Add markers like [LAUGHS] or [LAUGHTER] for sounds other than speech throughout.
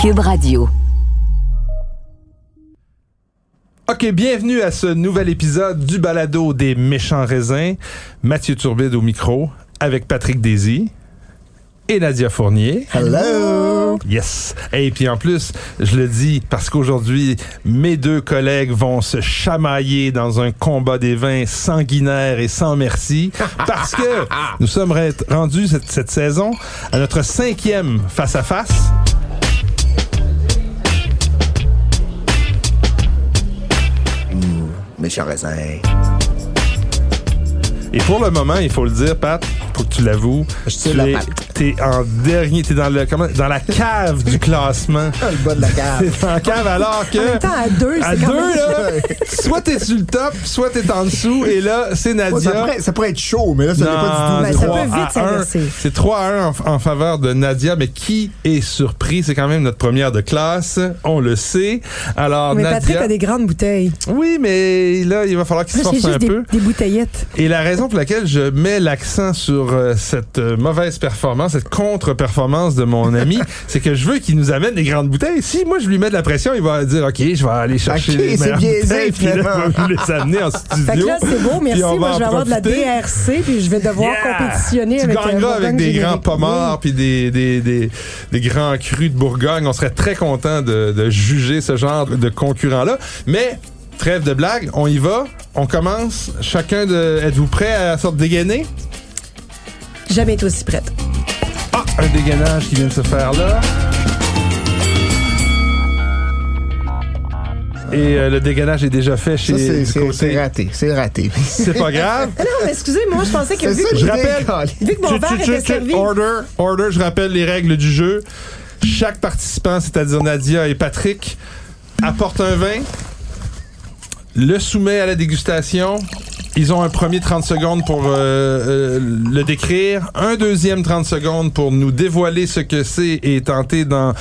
Cube Radio. OK, bienvenue à ce nouvel épisode du balado des méchants raisins. Mathieu Turbide au micro avec Patrick Désy et Nadia Fournier. Hello! Yes. Et puis en plus, je le dis parce qu'aujourd'hui, mes deux collègues vont se chamailler dans un combat des vins sanguinaire et sans merci parce que [LAUGHS] nous sommes rendus cette, cette saison à notre cinquième face-à-face. Et pour le moment, il faut le dire, Pat, que tu l'avoues, Je tu es, t'es en dernier, t'es dans le comment, dans la cave du classement. le bas de la cave. [LAUGHS] T'es la cave alors que En même temps, à deux, à deux quand même... là, soit t'es sur le top, soit t'es en dessous, et là c'est Oh, ça, Nadia. pourrait, ça pourrait être chaud, mais là, ça n'est pas Ben, du tout. ça peut vite s'inverser. C'est 3 à 1 en, en faveur de Nadia, mais qui est surpris? C'est quand même notre première de classe, on le sait. Alors, Mais Patrick Nadia. a des grandes bouteilles. Oui, mais là, il va falloir qu'il se force un juste des, peu. des bouteillettes. Et la raison pour laquelle je mets l'accent sur euh, cette euh, mauvaise performance, cette contre-performance de mon ami, [LAUGHS] c'est que je veux qu'il nous amène des grandes bouteilles. Si moi je lui mets de la pression, il va dire OK, je vais aller chercher Ok, les c'est meilleures biaisé, bouteilles, puis là, finalement. il va nous les amener en [LAUGHS] studio. Fait que là, c'est beau, merci. Puis on va Moi, je vais avoir de la. DRC, puis je vais devoir Yeah! compétitionner tu avec euh, gagneras avec des grands pommards puis des, des, des, des grands crus de Bourgogne. On serait très content de, de juger ce genre de concurrent-là. Mais trêve de blague, on y va. On commence. Chacun de. Êtes-vous prêt à la sorte dégainer? Jamais été aussi prête. Ah, un dégainage qui vient de se faire là. Et euh, le dégainage est déjà fait chez Ça, c'est- du c'est côté- c'est raté. C'est raté. [LAUGHS] C'est pas grave. Ah non, mais excusez-moi, je pensais que vu, que- Je rappelle- vu que mon verre était tu- servi... Order, order, je rappelle les règles du jeu. Chaque participant, c'est-à-dire Nadia et Patrick, apporte un vin, le soumet à la dégustation. Ils ont un premier 30 secondes pour euh, euh, le décrire, un deuxième 30 secondes pour nous dévoiler ce que c'est et tenter d'en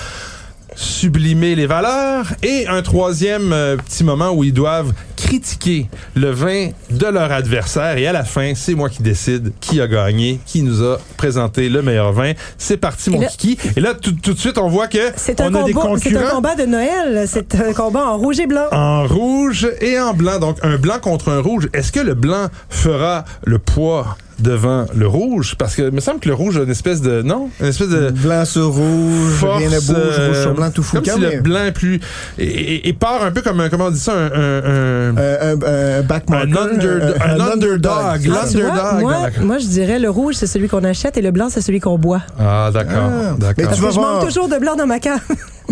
sublimer les valeurs et un troisième euh, petit moment où ils doivent critiquer le vin de leur adversaire et à la fin, c'est moi qui décide qui a gagné, qui nous a présenté le meilleur vin. C'est parti mon là- kiki. Et là tout, tout de suite on voit que C'est un, on a des combat, c'est un concurrents combat de Noël. C'est un combat en rouge et blanc. en rouge et en blanc. Donc, un blanc contre un rouge. Est-ce que le blanc fera le poids devant le rouge? Parce que il me semble que le rouge a une espèce de... Non? Une espèce de... Blanc sur rouge, force, rien ne bouge, euh, rouge sur blanc, tout fou. Comme si le blanc est plus... Et, et- et part un peu comme un... Comment on dit ça? Un... un- un- Euh, un, un back un, marker, under- euh, un underdog. Ah, L'underdog. moi, dans la- moi, je dirais le rouge, c'est celui qu'on achète et le blanc, c'est celui qu'on boit. Ah, d'accord. Ah. d'accord. Mais Parce Tu vas je manque toujours de blanc dans ma cave.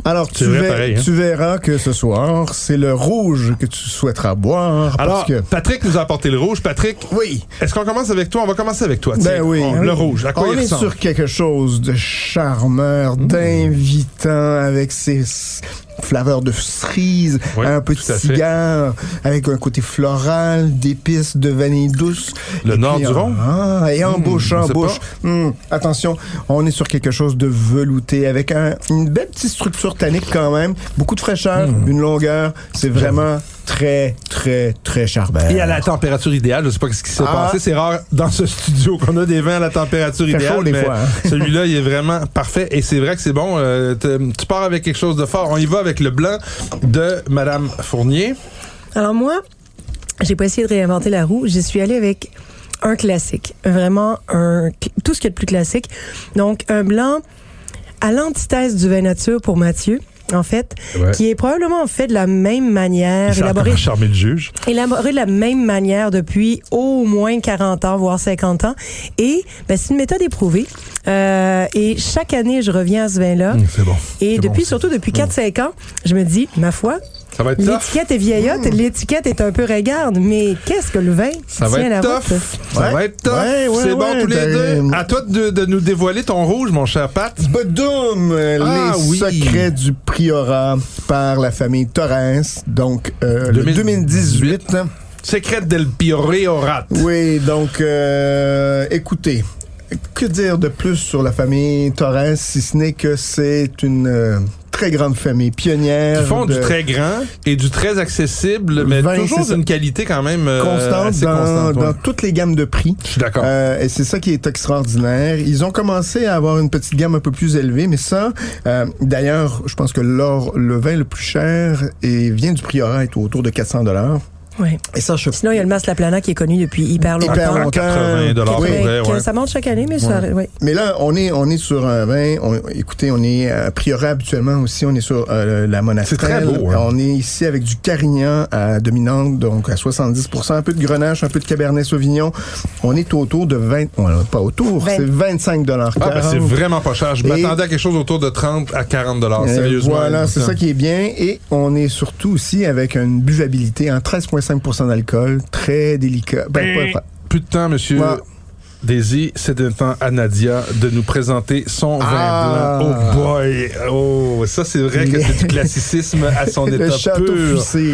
Alors, C'est tu, vrai, ver- pareil, hein. tu verras que ce soir, c'est le rouge que tu souhaiteras boire. Alors, parce que... Patrick nous a apporté le rouge. Patrick, Oui. est-ce qu'on commence avec toi? On va commencer avec toi. Ben oui. On- Le rouge. À quoi On il est ressemble? sur quelque chose de charmeur, d'invitant, avec ses flaveurs de cerise, Oui, un fait. cigare, avec un côté floral, d'épices, de vanille douce. Le Et nord puis du Rhône? Ah, et en Mmh, bouche, en bouche. Mmh, attention, on est sur quelque chose de velouté, avec un- une belle petite structure tannique quand même, beaucoup de fraîcheur, Mmh. une longueur. C'est vraiment très, très, très charbert. Et à la température idéale, je sais pas ce qui s'est Ah. passé. C'est rare dans ce studio qu'on a des vins à la température idéale. chaud des mais fois, hein. Celui-là, il est vraiment parfait. Et c'est vrai que c'est bon. euh, tu pars avec quelque chose de fort. On y va avec le blanc de Madame Fournier. Alors moi, j'ai pas essayé de réinventer la roue. J'y suis allée avec un classique. Vraiment un tout ce qu'il y a de plus classique. Donc un blanc à l'antithèse du vin nature pour Mathieu. En fait, Ouais. qui est probablement fait de la même manière, Il élaboré, le juge. élaboré de la même manière depuis au moins 40 ans, voire 50 ans. Et ben, c'est une méthode éprouvée. Euh, et chaque année, je reviens à ce vin-là. C'est bon. Et depuis, bon, surtout depuis 4-5 ans, je me dis, ma foi, Ça va être tough. l'étiquette est vieillotte, l'étiquette est un peu regarde, mais qu'est-ce que le vin Ça va la être route? tough. Ça Ouais. va être tough. Ouais, ouais, C'est bon ouais, tous les t'as- deux. À toi de, de nous dévoiler ton rouge, mon cher Pat. Bodoum, euh, Ah, les oui. secrets du priorat par la famille Torres. Donc, euh, le 2018. Secret del Priorat. Oui, donc, euh, écoutez, que dire de plus sur la famille Torres, si ce n'est que c'est une euh, très grande famille pionnière. Ils font de- du très grand et du très accessible, mais toujours d'une qualité quand même euh, constante assez dans, constante. ouais. dans toutes les gammes de prix. Je suis d'accord. Euh, et c'est ça qui est extraordinaire. Ils ont commencé à avoir une petite gamme un peu plus élevée, mais ça, euh, d'ailleurs, je pense que l'or, le vin le plus cher et vient du Priorat est autour de 400 dollars. Ouais. Et ça, je Sinon, il y a le Mas La Plana qui est connu depuis hyper longtemps. hyper à longtemps. 80 dollars, Oui. c'est vrai, Que ouais. Ça monte chaque année, mais ça. ouais. Mais là, on est on est sur un vin. on- écoutez, on est à Priorat habituellement aussi. On est sur euh, la Monastrelle. C'est très beau, hein. On est ici avec du Carignan à dominante, donc à 70% un peu de Grenache, un peu de Cabernet Sauvignon. On est autour de 20, ouais, pas autour, c'est 25 dollars. Ah, ben c'est vraiment pas cher. Je m'attendais à quelque chose autour de 30 à 40 dollars. Euh, Sérieusement. Voilà, c'est ça. ça qui est bien. Et on est surtout aussi avec une buvabilité en 13,5 d'alcool, très délicat. Ben, pas- pas- Plus de temps, monsieur. Ouais. Daisy, c'est le temps à Nadia de nous présenter son Ah. vin blanc. Oh boy! Oh, ça, c'est vrai que c'est du [LAUGHS] classicisme à son le état château pur. fuissé.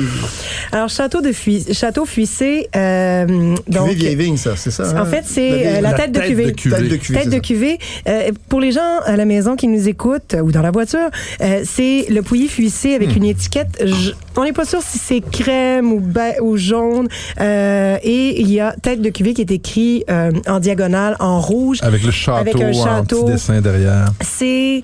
Alors, Château de Fui- Château Fuissé, euh, donc. Cuvée vieille vigne, ça, c'est ça? En hein? fait, c'est La euh, la, la tête de tête cuvée. de cuvée. Tête de cuvée. Tête c'est de ça. cuvée. Euh, pour les gens à la maison qui nous écoutent ou dans la voiture, euh, c'est le pouilly fuissé avec une étiquette. on n'est pas sûr si c'est crème ou, ba- ou jaune. Euh, et il y a tête de cuvée qui est écrit euh, en diagonale en rouge. Avec le château, Avec un en petit dessin derrière. C'est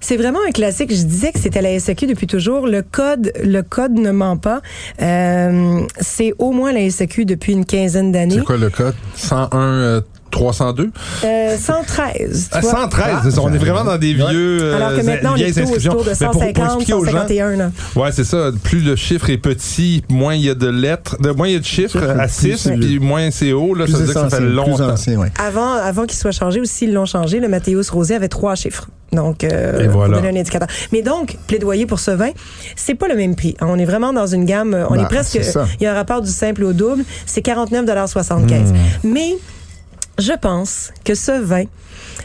c'est vraiment un classique. Je disais que c'était la SAQ depuis toujours. Le code, le code ne ment pas. Euh, c'est au moins la SAQ depuis une quinzaine d'années. C'est quoi le code? 101 euh, 302? Euh, 113. tu Ah, vois. 113, Ah, on est ça- vraiment dans des Ouais. vieux euh, Alors que maintenant, on est autour de Mais pour- pour 150, expliquer aux gens, 151. là. Ouais, c'est ça. Plus le chiffre est petit, moins il y a de lettres, de, moins il y a de chiffres Chiffre, à plus 6, c'est puis moins c'est haut. Là, Plus ça veut dire que ça fait longtemps. ancien, ouais. Avant, avant qu'il soit changé aussi, ils l'ont changé. Le Mathéus Rosé avait trois chiffres. Donc, euh, Et voilà. pour donner un indicateur. Mais donc, plaidoyer pour ce vin, c'est pas le même prix. On est vraiment dans une gamme, euh, on Ben, est presque, c'est ça. il y a un rapport du simple au double, c'est 49,75 Hmm. Mais, je pense que ce vin,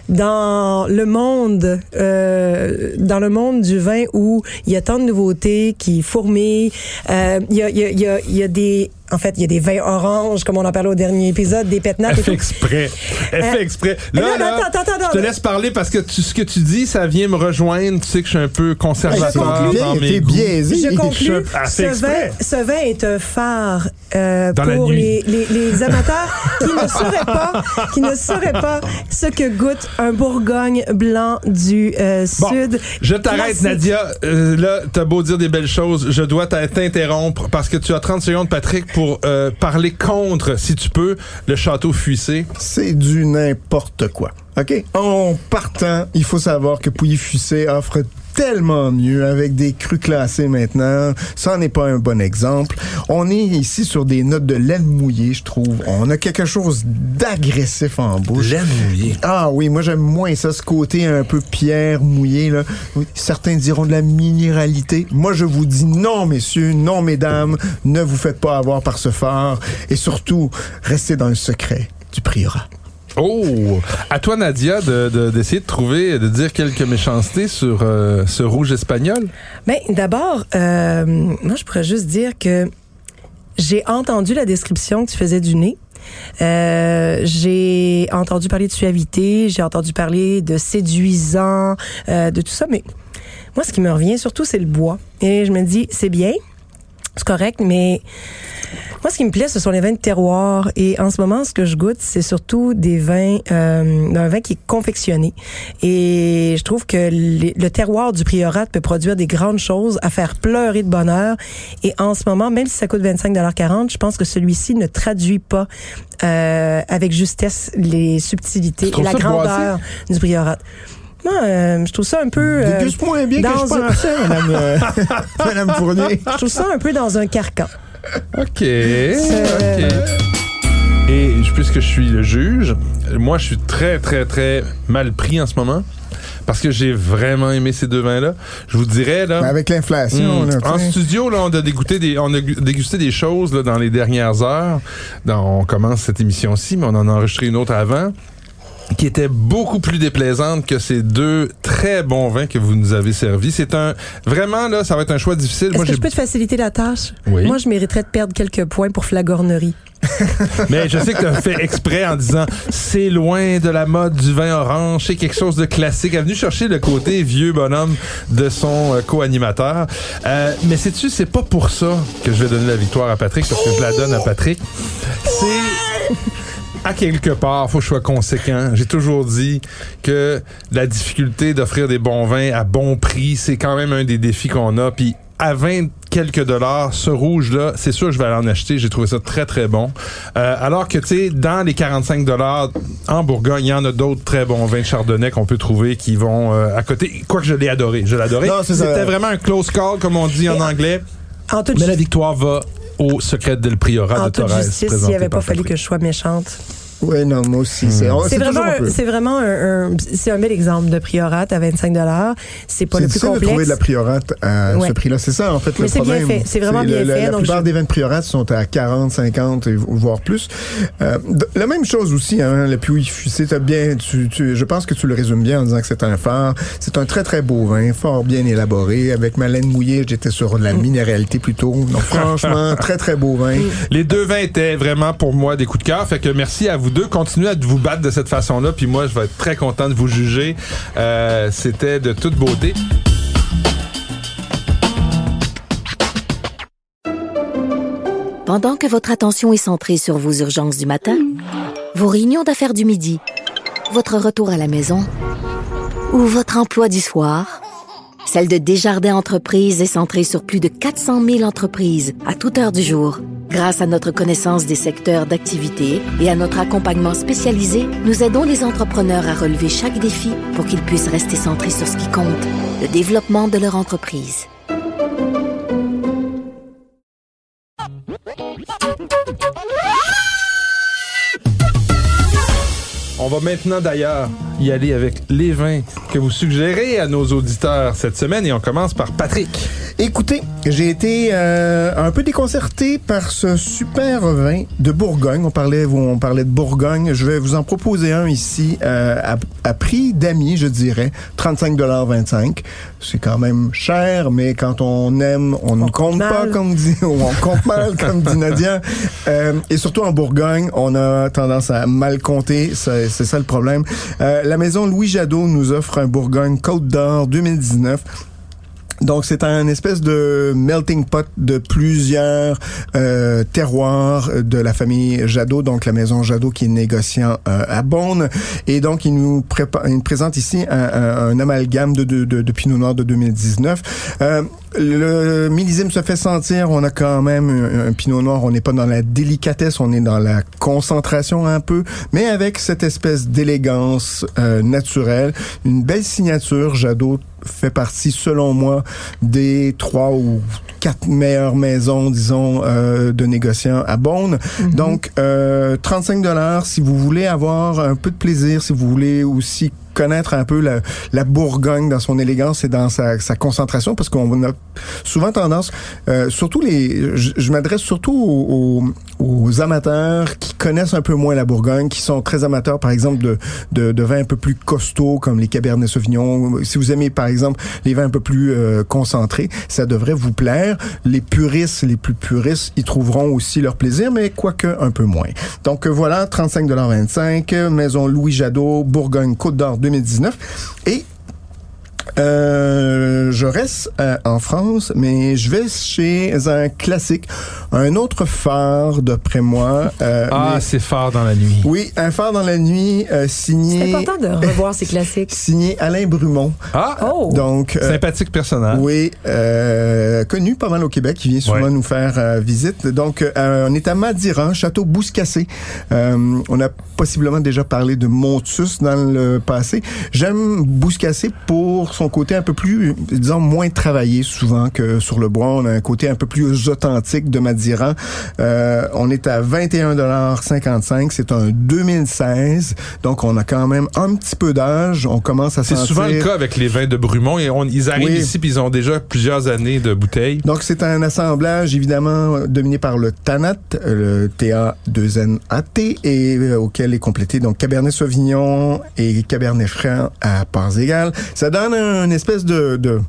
dans le monde, euh, dans le monde du vin où il y a tant de nouveautés qui fourmillent, euh, y, a, y, a, il y a des, en fait, il y a des vins oranges, comme on en parlait au dernier épisode, des pétnates Elle fait exprès. Elle Euh, fait exprès. non, Là, non, là, attends, attends, attends. je te laisse parler parce que tu- ce que tu dis, ça vient me rejoindre. Tu sais que je suis un peu conservateur Je dans mes goûts. biaisé. Je conclus. Ah, Ce vin, exprès. ce vin est un phare euh, pour les, les, les amateurs qui ne sauraient pas, qui ne sauraient pas ce que goûte un Bourgogne blanc du euh, Bon, sud. je t'arrête. Nadia. Euh, là, t'as beau dire des belles choses, je dois t'interrompre parce que tu as 30 secondes, Patrick, pour euh, parler contre, si tu peux, le château fuissé. C'est du n'importe quoi. OK? En partant, il faut savoir que Pouilly-Fuissé offre tellement mieux avec des crus classés maintenant. Ça n'est pas un bon exemple. On est ici sur des notes de laine mouillée, je trouve. On a quelque chose d'agressif en bouche. mouillée. Ah oui, moi j'aime moins ça, ce côté un peu pierre mouillée. Là. Oui, certains diront de la minéralité. Moi je vous dis non, messieurs, non, mesdames, ne vous faites pas avoir par ce phare. Et surtout, restez dans le secret du prieurrat. Oh! À toi, Nadia, de- de- d'essayer de, trouver, de dire quelques méchancetés sur euh, ce rouge espagnol. Ben, d'abord, euh, moi, je pourrais juste dire que j'ai entendu la description que tu faisais du nez. Euh, j'ai entendu parler de suavité, j'ai entendu parler de séduisant, euh, de tout ça, mais moi, ce qui me revient surtout, c'est le bois. Et je me dis, c'est bien, c'est correct, mais moi, ce qui me plaît, ce sont les vins de terroir. Et en ce moment, ce que je goûte, c'est surtout des vins, euh, d'un vin qui est confectionné. Et je trouve que les- le terroir du priorat peut produire des grandes choses, à faire pleurer de bonheur. Et en ce moment, même si ça coûte 25,40 je pense que celui-ci ne traduit pas euh, avec justesse les subtilités et la grandeur du priorat. Moi, euh, je trouve ça un peu... euh, Déguste moins bien que dans je un- madame, euh, [LAUGHS] madame Fournier. je trouve ça un peu dans un carcan. OK. Euh, OK. Et puisque je suis le juge, moi, je suis très, très, très mal pris en ce moment. parce que j'ai vraiment aimé ces deux vins-là. Je vous dirais, là. Mais avec l'inflation, Hmm. là, En studio, là, on a dégusté des, on a gu- dégusté des choses là, dans les dernières heures. Dans- on commence cette émission-ci, mais on en a enregistré une autre avant qui était beaucoup plus déplaisante que ces deux très bons vins que vous nous avez servis. C'est un vraiment là, ça va être un choix difficile. Est-ce Moi, que je peux te faciliter la tâche? Oui. Moi, je mériterais de perdre quelques points pour flagornerie. [LAUGHS] Mais je sais que tu as fait exprès en disant c'est loin de la mode du vin orange, c'est quelque chose de classique. Elle est venue chercher le côté vieux bonhomme de son euh, co-animateur. Euh, mais sais-tu, c'est pas pour ça que je vais donner la victoire à Patrick, parce que je la donne à Patrick. C'est à quelque part, faut que je sois conséquent. J'ai toujours dit que la difficulté d'offrir des bons vins à bon prix, c'est quand même un des défis qu'on a. Puis à 20 quelques dollars, ce rouge-là, c'est sûr que je vais aller en acheter. J'ai trouvé ça très, très bon. Euh, alors que, tu sais, dans les 45 dollars en Bourgogne, il y en a d'autres très bons vins de Chardonnay qu'on peut trouver qui vont euh, à côté. Quoique je l'ai adoré. Je l'ai adoré. C'était vraiment un close call, comme on dit en anglais. En toute, Mais la victoire va au secret del Priorat en de toute Torres. justice, s'il présenté n'avait pas fallu que je sois méchante. Oui, non, moi aussi. C'est c'est vraiment, c'est vraiment un, un- c'est un bel exemple de priorat à 25 C'est pas C'est le plus difficile de complexe. trouver de la priorate à Ouais. ce prix-là. C'est ça, en fait, Mais le c'est bien problème. fait. C'est vraiment bien le- la- fait, La donc plupart je- des vins de priorates sont à 40, 50, et- voire plus. Euh, d- la même chose aussi, hein, le Puy Fussé, t'as bien, tu, tu- je pense que tu le résumes bien en disant que c'est un phare. C'est un très, très beau vin, fort bien élaboré. Avec ma laine mouillée, j'étais sur de la Mm. minéralité plutôt. Donc, franchement, [LAUGHS] très, très beau vin. Les deux vins étaient vraiment pour moi des coups de cœur. Fait que merci à vous deux. Continuez à vous battre de cette façon-là. Puis moi, je vais être très content de vous juger. Euh, C'était de toute beauté. Pendant que votre attention est centrée sur vos urgences du matin, vos réunions d'affaires du midi, votre retour à la maison ou votre emploi du soir, celle de Desjardins Entreprises est centrée sur plus de 400 000 entreprises à toute heure du jour. Grâce à notre connaissance des secteurs d'activité et à notre accompagnement spécialisé, nous aidons les entrepreneurs à relever chaque défi pour qu'ils puissent rester centrés sur ce qui compte, le développement de leur entreprise. On va maintenant d'ailleurs y aller avec les vins que vous suggérez à nos auditeurs cette semaine. Et on commence par Patrick. Écoutez, j'ai été euh, un peu déconcerté par ce super vin de Bourgogne. On parlait, on parlait de Bourgogne. Je vais vous en proposer un ici euh, à, à prix d'amis, je dirais, 35,25 C'est quand même cher, mais quand on aime, on ne compte compte pas, comme dit, [LAUGHS] on compte mal, comme dit Nadia. Euh, et surtout en Bourgogne, on a tendance à mal compter. C'est c'est ça le problème. Euh, la maison Louis Jadot nous offre un Bourgogne Côte d'Or 2019. Donc c'est un espèce de melting pot de plusieurs euh, terroirs de la famille Jadot, donc la maison Jadot qui est négociant euh, à Beaune. Et donc il nous, prépa- il nous présente ici un, un- un amalgame de, de, de, de Pinot Noir de 2019. Euh, le millésime se fait sentir. On a quand même un, un Pinot Noir. On n'est pas dans la délicatesse, on est dans la concentration un peu, mais avec cette espèce d'élégance euh, naturelle, une belle signature. Jadot fait partie, selon moi, des trois ou quatre meilleures maisons, disons, euh, de négociants à Beaune. Donc, euh, 35 dollars si vous voulez avoir un peu de plaisir, si vous voulez aussi connaître un peu la, la Bourgogne dans son élégance et dans sa, sa concentration, parce qu'on a souvent tendance, euh, surtout les, je, je m'adresse surtout aux, aux, amateurs qui connaissent un peu moins la Bourgogne, qui sont très amateurs, par exemple, de, de, de vins un peu plus costauds, comme les Cabernet Sauvignon. Si vous aimez, par exemple, les vins un peu plus euh, concentrés, ça devrait vous plaire. Les puristes, les plus puristes, ils trouveront aussi leur plaisir, mais quoique un peu moins. Donc voilà, 35,25 Maison Louis Jadot, Bourgogne, Côte d'Or 2019. Et euh, je reste euh, en France, mais je vais chez un classique, un autre phare d'après moi. euh, Ah, mais- c'est fort dans la nuit. oui, un phare dans la nuit euh, C'est signé important de revoir ces classiques. [LAUGHS] signé Alain Brumont. Ah, Oh! Donc euh, sympathique personnage. oui, euh, connu pas mal au Québec, qui vient souvent Ouais. nous faire euh, visite. Donc, euh, on est à Madiran, château Bouscassé. Euh, on a possiblement déjà parlé de Montus dans le passé. J'aime Bouscassé pour son côté un peu plus disons, moins travaillé souvent que sur le bois. On a un côté un peu plus authentique de Madeira. Euh, on est à 21,55 C'est un 2016. Donc, on a quand même un petit peu d'âge. On commence à C'est sentir... souvent le cas avec les vins de Brumont. Et on- ils arrivent Oui. ici puis ils ont déjà plusieurs années de bouteilles. Donc, c'est un assemblage, évidemment, dominé par le TANAT, le TA2NAT, et euh, auquel est complété donc Cabernet Sauvignon et Cabernet Franc à parts égales. Ça donne un- une espèce de... de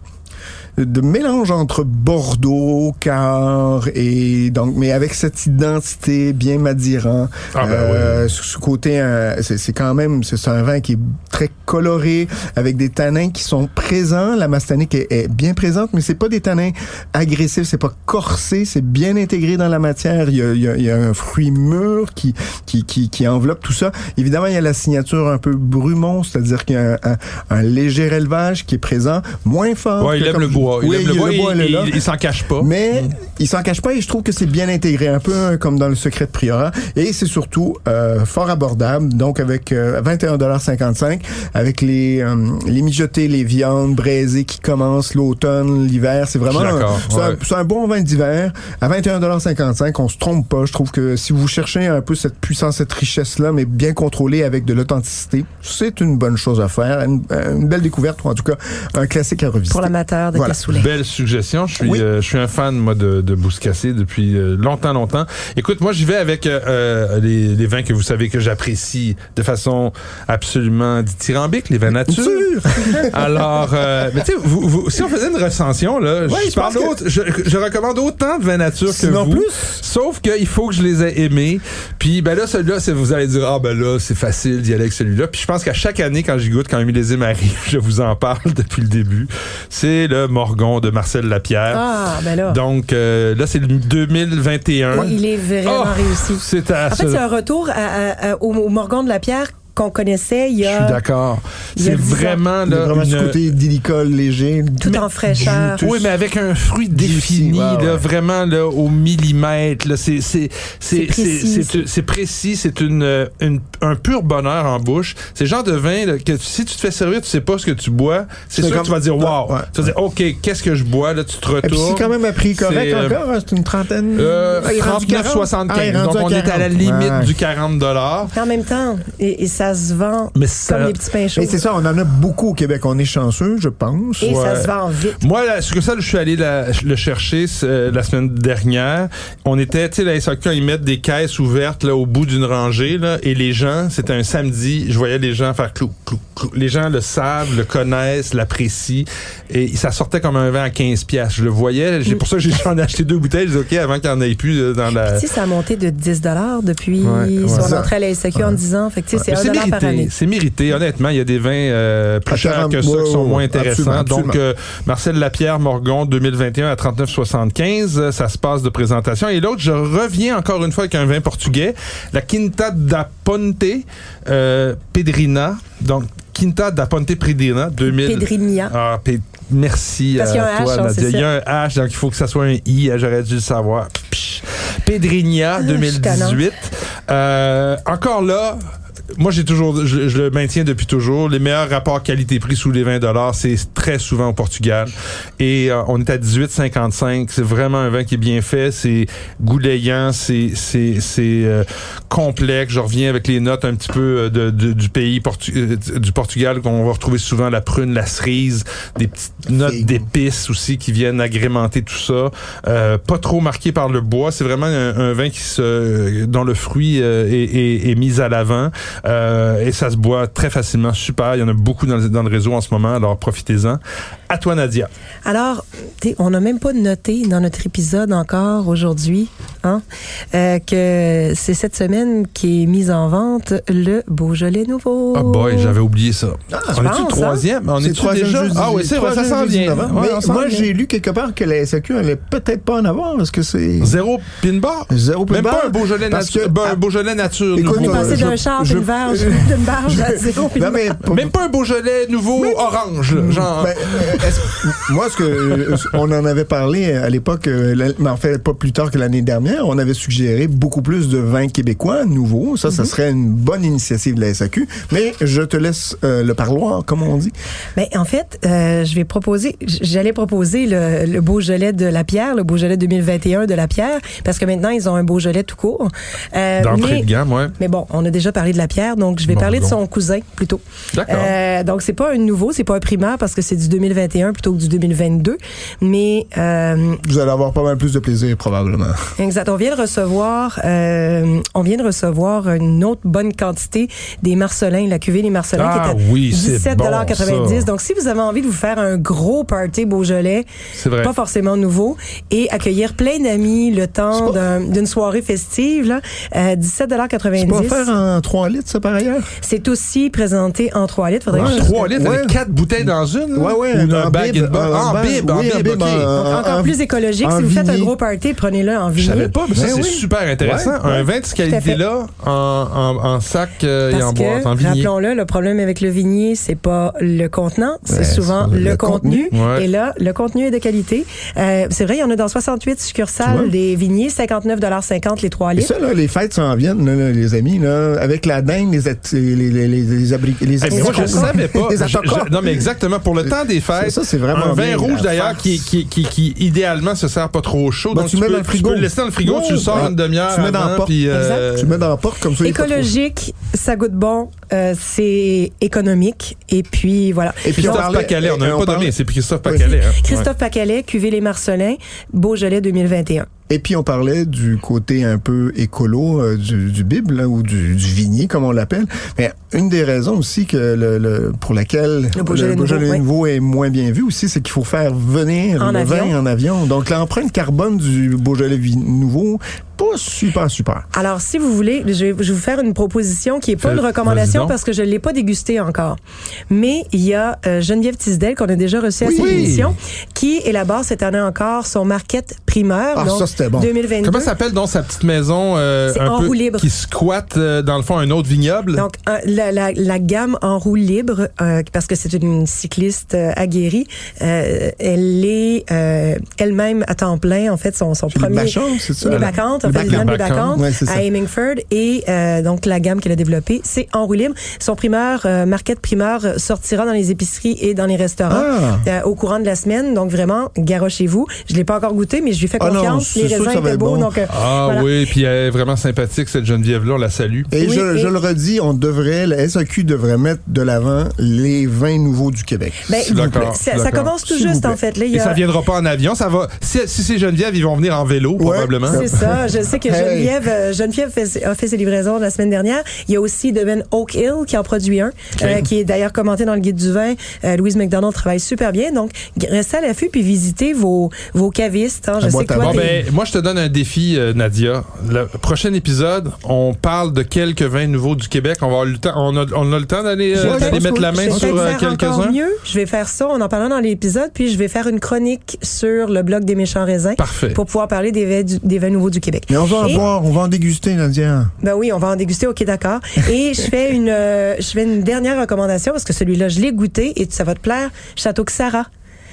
de mélange entre Bordeaux, Car et donc mais avec cette identité bien madiran. Ah ben Euh, ce ce côté euh, c'est quand même c'est un vin qui est très coloré avec des tanins qui sont présents. La mastanique est, est bien présente, mais c'est pas des tanins agressifs, c'est pas corsé, c'est bien intégré dans la matière. Il y a, il y a- il y a un fruit mûr qui, qui qui qui enveloppe tout ça. Évidemment, il y a la signature un peu brumon, c'est-à-dire qu'il y a un, un- un léger élevage qui est présent, moins fort. Ouais, il aime le bois. Il Oui, le bois. le bois, il, elle est là. il- il s'en cache pas. Mais il s'en cache pas et je trouve que c'est bien intégré, un peu euh, comme dans le secret de Priorat. Et c'est surtout euh, fort abordable, donc avec euh, 21,55 avec les, euh, les mijotés, les viandes braisées qui commencent l'automne, l'hiver. C'est vraiment un, un- bon vin d'hiver. À 21,55 on se trompe pas. Je trouve que si vous cherchez un peu cette puissance, cette richesse-là, mais bien contrôlée avec de l'authenticité, c'est une bonne chose à faire. Une, une belle découverte, ou en tout cas un classique à revisiter. Pour l'amateur de Voilà. Belle suggestion. Je suis, Oui. euh, je suis un fan moi de, de Bouscassé depuis euh, longtemps, longtemps. Écoute, moi j'y vais avec euh, euh, les, les vins que vous savez que j'apprécie de façon absolument dithyrambique, les vins nature. [LAUGHS] Alors, euh, mais tu sais, vous, vous- si on faisait une recension là, Ouais, je, parle que- je, je recommande autant de vins nature que Sinon vous. plus. Sauf qu'il faut que je les ai aimés. Puis ben là, celui-là, vous allez dire ah ben là, c'est facile d'y aller avec celui-là. Puis je pense qu'à chaque année, quand j'y goûte, quand un millésime arrive, je vous en parle depuis le début. C'est le Morgon de Marcel Lapierre. Ah, ben là. Donc euh, là, c'est le 2021. il est vraiment Oh, réussi. C'est En fait, ce- c'est un retour à- à- à- au, au Morgon de la Pierre qu'on connaissait il y Je suis a d'accord. a C'est 10 ans. vraiment a là, vraiment ce une- côté d'illicole léger. tout en fraîcheur. Oui, mais avec un fruit défini, ouais, là, vraiment là, au millimètre. Là, c'est, c'est, c'est, C'est précis. c'est, une, une- un pur bonheur en bouche. C'est le genre de vin là, que si tu te fais servir, tu sais pas ce que tu bois. C'est sûr comme- que tu vas dire wow. Ouais, Tu vas dire ok, qu'est-ce que je bois là Tu te retournes. c'est quand même un prix correct C'est, euh, encore, hein, c'est une trentaine. Euh, Ah, il est rendu 39,75. 40. Ah, rendu Donc, on est à la 40. limite du 40 dollars. En même temps, et, et ça se vend Mais ça, comme des petits pains chauds. Mais c'est ça, on en a beaucoup au Québec. On est chanceux, je pense. Et ça se vend vite. Moi, là, ce que ça, je suis allé la- le chercher c'est, euh, la semaine dernière. On était, tu sais, la SAQ, ils mettent des caisses ouvertes là, au bout d'une rangée, là, et les gens, c'était un samedi, je voyais les gens faire clou, clou, clou. Les gens le savent, le connaissent, l'apprécient, et ça sortait comme un vin à 15 piastres. Je le voyais, j'ai pour ça que j'ai [LAUGHS] j'en ai acheté deux bouteilles. J'ai dit, OK, avant qu'il n'y en ait plus euh, dans la... Tu sais, ça a monté de 10 depuis Ouais, ouais. son Ça. entrée à la SAQ en 10 ans. Fait que, tu sais, Mais c'est 1 dollar par année. mérité, c'est mérité. Honnêtement, il y a des vins euh, plus À chers 40, que ça qui sont moins intéressants. absolument, Donc, euh, Marcel Lapierre Morgon 2021 à 39,75. euh, Ça se passe de présentation. Et l'autre, je reviens encore une fois avec un vin portugais, la Quinta da Ponte euh, Pedrina. Donc, Quinta da Ponte Pedrina 2000. Pedrinia. Ah, Pe- merci Parce à qu'il y a un toi, H, hein, Nadia. Il y a un H, donc il faut que ça soit un I. hein, J'aurais dû le savoir. Ah, suis 2018. Euh, encore là, moi, j'ai toujours, je, je le maintiens depuis toujours. Les meilleurs rapports qualité-prix sous les 20 dollars, c'est très souvent au Portugal. Et euh, on est à 18,55. C'est vraiment un vin qui est bien fait. C'est goulayant, c'est c'est c'est euh, complexe. Je reviens avec les notes un petit peu euh, de, de- du pays portu- euh, du Portugal qu'on va retrouver souvent la prune, la cerise, des petites notes d'épices aussi qui viennent agrémenter tout ça. Euh, pas trop marqué par le bois. C'est vraiment un, un vin qui se dont le fruit est, est- est mis à l'avant. Euh, et ça se boit très facilement, super. Il y en a beaucoup dans le, dans le réseau en ce moment, alors profitez-en. À toi, Nadia. Alors, on n'a même pas noté dans notre épisode encore aujourd'hui hein, euh, que c'est cette semaine qui est mise en vente le Beaujolais nouveau. Ah boy, j'avais oublié ça. Ah, on est-tu le troisième? On est le troisième déjà? jeudi- ah oui, c'est vrai, ça s'en vient. Ouais, Mais moi, j'ai lu quelque part que la SAQ allait peut-être pas en avoir. Est-ce que c'est Zéro pin bar? zéro Même pin pas bar? un Beaujolais, Parce nature, que- ben, un ah, Beaujolais nature Écoute, On est nouveau. passé je- d'un char je- d'une verge, d'une barge à zéro. Pour- Même pas un Beaujolais nouveau orange, là, genre. Est-ce- moi, ce que euh, on en avait parlé à l'époque, euh, mais en fait pas plus tard que l'année dernière, on avait suggéré beaucoup plus de vins québécois nouveaux. Ça, Mhm. ça serait une bonne initiative de la SAQ. Mais je te laisse euh, le parloir, comme on dit. Ben, en fait, euh, je vais proposer, j'allais proposer le, le Beaujolais de la Pierre, le Beaujolais 2021 de la Pierre, parce que maintenant, ils ont un Beaujolais tout court. Euh, D'entrée mais- de gamme, ouais. Mais bon, on a déjà parlé de la pierre, donc je vais Bon, parler de son cousin plutôt. D'accord. Euh, donc c'est pas un nouveau, c'est pas un primaire parce que c'est du 2021 plutôt que du 2022. Mais euh, Vous allez avoir pas mal plus de plaisir, probablement. exact, on vient de recevoir, euh, on vient de recevoir une autre bonne quantité des Marcelins, la cuvée des Marcelins Ah qui est à oui, c'est 17,90 bon. Donc si vous avez envie de vous faire un gros party Beaujolais, C'est vrai. pas forcément nouveau, et accueillir plein d'amis le temps C'est pas- d'un- d'une soirée festive, là, euh, 17,90 C'est pas faire en 3 litres, ça, par ailleurs? C'est aussi présenté en 3 litres. Faudrait Ouais. que je- 3 litres Ouais. avec 4 bouteilles dans une? Ouais, ouais. Ou un bag bib, and box? en bib, en bib, encore en- plus écologique. Si vous faites un gros party, prenez-le en Je vigné. savais pas, mais ça, Ben c'est super intéressant. Un vin de cette qualité-là, en, sac euh, et en boîte, en vigné. rappelons-le, le problème avec le vignier, c'est pas le contenant, c'est souvent le, contenu. Et là, le contenu est de qualité. Euh, c'est vrai, il y en a dans 68 Tu succursales des vigniers, 59,50 les 3 Et litres. ça, là, les fêtes s'en viennent, là, les amis, là, avec la dinde, les, les, les, les, les, abri- les Eh, mais moi, je savais pas. [LAUGHS] Je- je- non, mais exactement. Pour le temps des fêtes, Ça, c'est vraiment un vin bien, rouge d'ailleurs qui, qui, qui, qui, idéalement se sert pas trop chaud. Ben, donc tu mets peux, dans le frigo. Tu peux le laisser dans le frigo, tu le sors ouais. une demi-heure Tu mets dans la porte. puis, euh, Tu mets dans la porte comme ça. Écologique, ça goûte bon, euh, c'est économique. Et puis, voilà. Et puis, Christophe Pacalet, on on pas donné, c'est Christophe. Pacalet. hein. Christophe Pacalet, Cuvée les Marcelins, Beaujolais 2021. Et puis, on parlait du côté un peu écolo euh, du, du Bible, là, ou du, du vignier, comme on l'appelle. Mais une des raisons aussi que le, le- pour laquelle Le Beaujolais nouveau, est moins bien vu aussi, c'est qu'il faut faire venir En le avion. vin en avion. Donc, l'empreinte carbone du Beaujolais nouveau, pas super, super. Alors, si vous voulez, je vais, je vais vous faire une proposition qui est pas une recommandation parce que je l'ai pas dégusté encore. Mais il y a euh, Geneviève Tisdel qu'on a déjà reçu à Oui. cette Oui. émission qui élabore cette année encore son market primeur. Ah, donc, ça, c'était bon. 2022. Comment s'appelle donc sa petite maison euh, un en peu roue libre. qui squatte euh, dans le fond un autre vignoble? Donc, la, la, la gamme en roue libre, euh, parce que c'est une cycliste euh, aguerrie, euh, elle est euh, elle-même à temps plein, en fait, son, son C'est les premier... C'est ça? Les Bacchantes, en Ouais, c'est ça. à Hemingford. Et euh, donc, la gamme qu'elle a développée, c'est en roue libre. Son primeur, euh, market primeur, euh, sortira dans les épiceries et dans les restaurants. Ah. euh, au courant de la semaine, donc vraiment, garochez-vous. Je l'ai pas encore goûté, mais je lui fais Ah non, confiance. les raisins étaient beaux, bon. donc euh, Ah voilà. oui, puis elle est vraiment sympathique, cette Geneviève-là, on la salue. Et, Oui, je, et- je le redis, on devrait, la SAQ devrait mettre de l'avant les vins nouveaux du Québec. Ben, ça, commence tout juste, en fait. Là, y Et ça viendra pas en avion, ça va. Si, si c'est Geneviève, ils vont venir en vélo, probablement. C'est ça. Je sais que Hey. Geneviève, euh, Geneviève fait- a fait ses livraisons la semaine dernière. Il y a aussi Devin Oak Hill qui en produit un, euh, qui est d'ailleurs commenté dans le guide du vin. Euh, Louise McDonald travaille super bien. Donc, restez à l'affût puis visitez vos, vos cavistes. hein. Je sais que toi, Bon, ben, moi, je te donne un défi, euh, Nadia. Le prochain épisode, on parle de quelques vins nouveaux du Québec. On va avoir le temps, on a, on a le temps d'aller euh, je mettre la main je sur euh, quelques-uns. mieux. Je vais faire ça. On en parlera dans l'épisode. Puis, je vais faire une chronique sur le blog des méchants raisins Parfait. pour pouvoir parler des vins, du- des vins nouveaux du Québec. Mais on va en Et- boire, on va en déguster, Nadia. Ben oui, on va en déguster, ok, d'accord. Et je fais une, euh, je fais une dernière recommandation parce que celui-là, je l'ai goûté et ça va te plaire. Château Xara,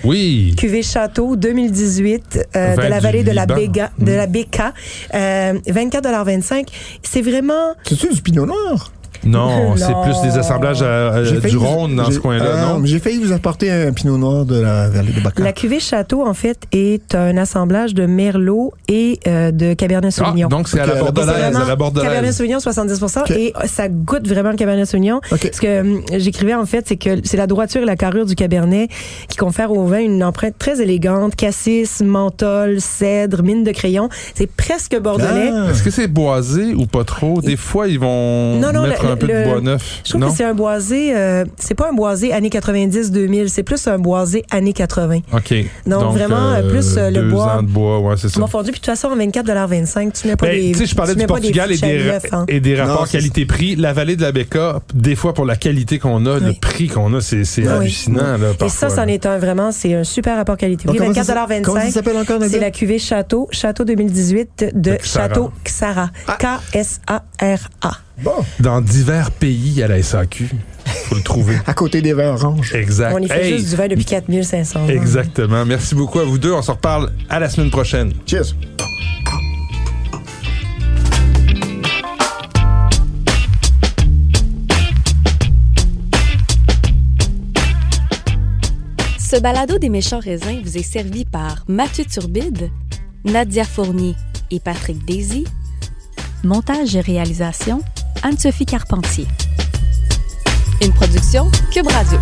Oui. cuvée Château 2018 euh, de la vallée de la. Béga, de la Béca, euh, 24,25 C'est vraiment C'est-tu du pinot noir? [LAUGHS] Non, c'est plus des assemblages euh, J'ai du Rhône dans ce coin-là, Ah, non? mais J'ai failli vous apporter un pinot noir de la vallée de Bacan. la cuvée Château en fait est un assemblage de Merlot et euh, de Cabernet Ah, Sauvignon. donc c'est à la à la bordelaise, à la Cabernet. Sauvignon 70 Ok. et euh, ça goûte vraiment le Cabernet Sauvignon. Ok. Ce que hum, j'écrivais en fait, c'est que c'est la droiture et la carrure du Cabernet qui confère au vin une empreinte très élégante, cassis, menthol, cèdre, mine de crayon. C'est presque bordelais. Ah. Est-ce que c'est boisé ou pas trop? Des fois, ils vont Non, non, mettre un peu le- de bois neuf. Je trouve non? que c'est un boisé, euh, c'est pas un boisé années 90-2000, c'est plus un boisé années 80. OK. Donc, vraiment, euh, plus, euh, le bois. ans de bois, ouais, c'est ça. Mon fondu, puis de toute façon, en 24,25 tu mets pas Ben, des. tu sais, je parlais tu du mets pas des Portugal et des, neuf, hein. et des rapports qualité-prix. La vallée de la Becca, des fois, pour la qualité qu'on a, le prix qu'on a, c'est Oui. hallucinant. Là, Et ça, c'en est un vraiment, c'est un super rapport qualité-prix. Donc, comment ça- 24,25 Comment ça s'appelle encore, Nadia? C'est la cuvée Château, Château 2018 de. Château Xara. Ah. K-S-A-R-A. Bon, dans divers pays à la SAQ. Faut le trouver. [LAUGHS] à côté des vins oranges. Exact. On y fait Hey, juste du vin depuis 4500 ans. Exactement. Merci beaucoup à vous deux. On se reparle à la semaine prochaine. Cheers. Ce balado des méchants raisins vous est servi par Mathieu Turbide, Nadia Fournier et Patrick Daisy. Montage et réalisation, Anne-Sophie Carpentier. Une production Cube Radio.